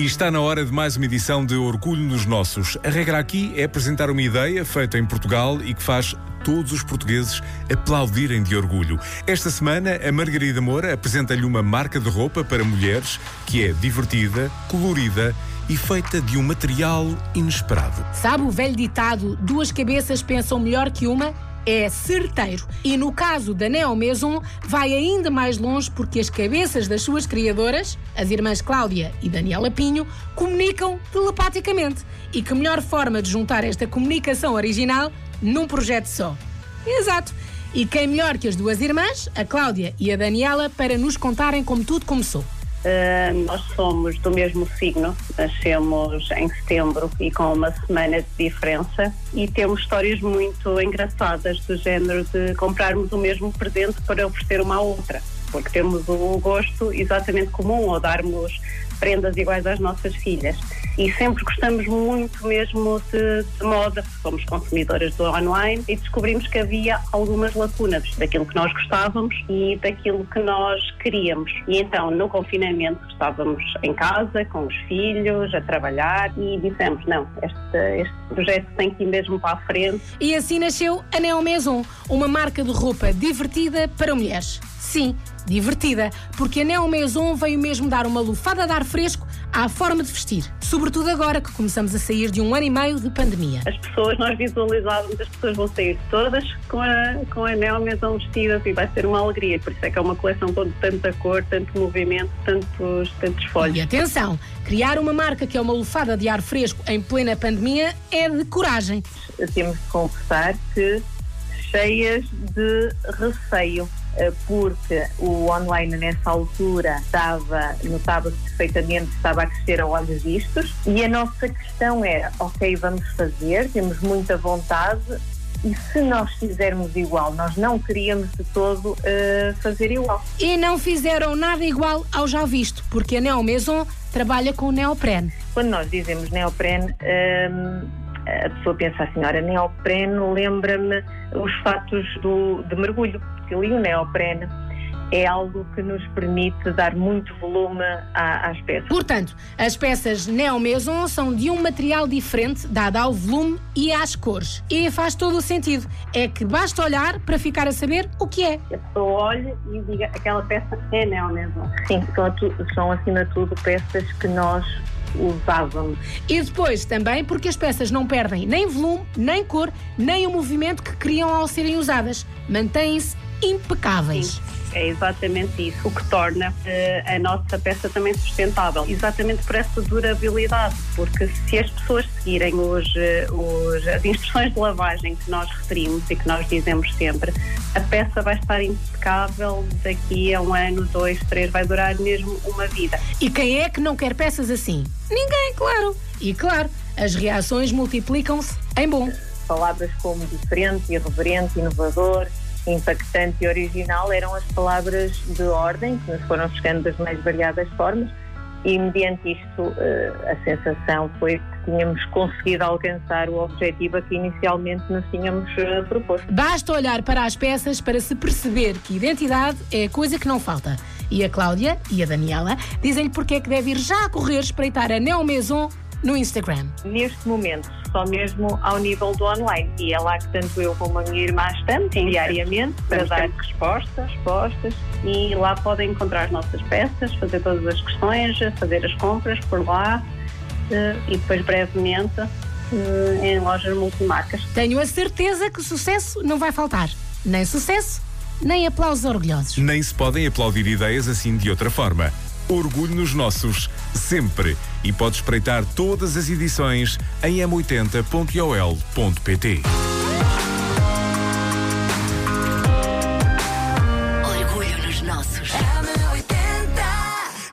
E está na hora de mais uma edição de Orgulho nos Nossos. A regra aqui é apresentar uma ideia feita em Portugal e que faz todos os portugueses aplaudirem de orgulho. Esta semana, a Margarida Moura apresenta-lhe uma marca de roupa para mulheres que é divertida, colorida e feita de um material inesperado. Sabe o velho ditado: duas cabeças pensam melhor que uma? É certeiro. E no caso da Neo Maison, vai ainda mais longe porque as cabeças das suas criadoras, as irmãs Cláudia e Daniela Pinho, comunicam telepaticamente. E que melhor forma de juntar esta comunicação original num projeto só? Exato. E quem melhor que as duas irmãs, a Cláudia e a Daniela, para nos contarem como tudo começou? Uh, nós somos do mesmo signo, nascemos em setembro e com uma semana de diferença e temos histórias muito engraçadas do género de comprarmos o mesmo presente para oferecer uma à outra, porque temos o gosto exatamente comum ou darmos prendas iguais às nossas filhas. E sempre gostamos muito mesmo de, de moda, somos consumidoras do online e descobrimos que havia algumas lacunas daquilo que nós gostávamos e daquilo que nós queríamos. E então, no confinamento, estávamos em casa com os filhos, a trabalhar e dissemos: não, este, este projeto tem que ir mesmo para a frente. E assim nasceu a Neo Maison, uma marca de roupa divertida para mulheres. Sim, divertida, porque a Neo Maison veio mesmo dar uma lufada de ar fresco à forma de vestir. Sobretudo agora que começamos a sair de um ano e meio de pandemia. As pessoas, nós visualizávamos, as pessoas vão sair todas com a, com a Maison vestidas e vai ser uma alegria. Por isso é que é uma coleção com tanta cor, tanto movimento, tantos, tantos folhos. E atenção, criar uma marca que é uma lufada de ar fresco em plena pandemia é de coragem. Temos de confessar que cheias de receio porque o online nessa altura estava, notava-se perfeitamente estava a crescer a olhos vistos e a nossa questão era, ok, vamos fazer, temos muita vontade, e se nós fizermos igual, nós não queríamos de todo uh, fazer igual. E não fizeram nada igual ao já visto, porque a Neo Maison trabalha com neoprene. Quando nós dizemos neoprene, um, ehm, a pessoa pensa assim, ora, neoprene lembra-me os fatos do, de mergulho, porque ali o neoprene é algo que nos permite dar muito volume às peças. Portanto, as peças Neo Maison são de um material diferente, dado ao volume e às cores. E faz todo o sentido. É que basta olhar para ficar a saber o que é. A pessoa olha e diga aquela peça é Neo Maison. Sim, são, são acima de tudo peças que nós usávamos. E depois também porque as peças não perdem nem volume, nem cor, nem o movimento que criam ao serem usadas. Mantêm-se impecáveis. Sim. É exatamente isso o que torna uh, a nossa peça também sustentável, exatamente por essa durabilidade, porque se as pessoas seguirem os, uh, os, as instruções de lavagem que nós referimos e que nós dizemos sempre, a peça vai estar impecável daqui a um ano, dois, três, vai durar mesmo uma vida. E quem é que não quer peças assim? Ninguém, claro. E claro, as reações multiplicam-se em bom. Palavras como diferente, irreverente, inovador, impactante e original eram as palavras de ordem que nos foram chegando das mais variadas formas e mediante isto eh, a sensação foi que tínhamos conseguido alcançar o objetivo a que inicialmente nos tínhamos eh, proposto. Basta olhar para as peças para se perceber que identidade é coisa que não falta. E a Cláudia e a Daniela dizem-lhe porque é que deve ir já a correr espreitar a Neo Maison no Instagram? Neste momento, só mesmo ao nível do online. E é lá que tanto eu como a minha irmã estamos Sim, diariamente para dar respostas, respostas e lá podem encontrar as nossas peças, fazer todas as questões, fazer as compras por lá eh, e depois brevemente eh, em lojas multimarcas. Tenho a certeza que o sucesso não vai faltar. Nem sucesso, nem aplausos orgulhosos. Nem se podem aplaudir ideias assim de outra forma. Orgulho nos nossos, sempre. E pode espreitar todas as edições em m80.ol.pt.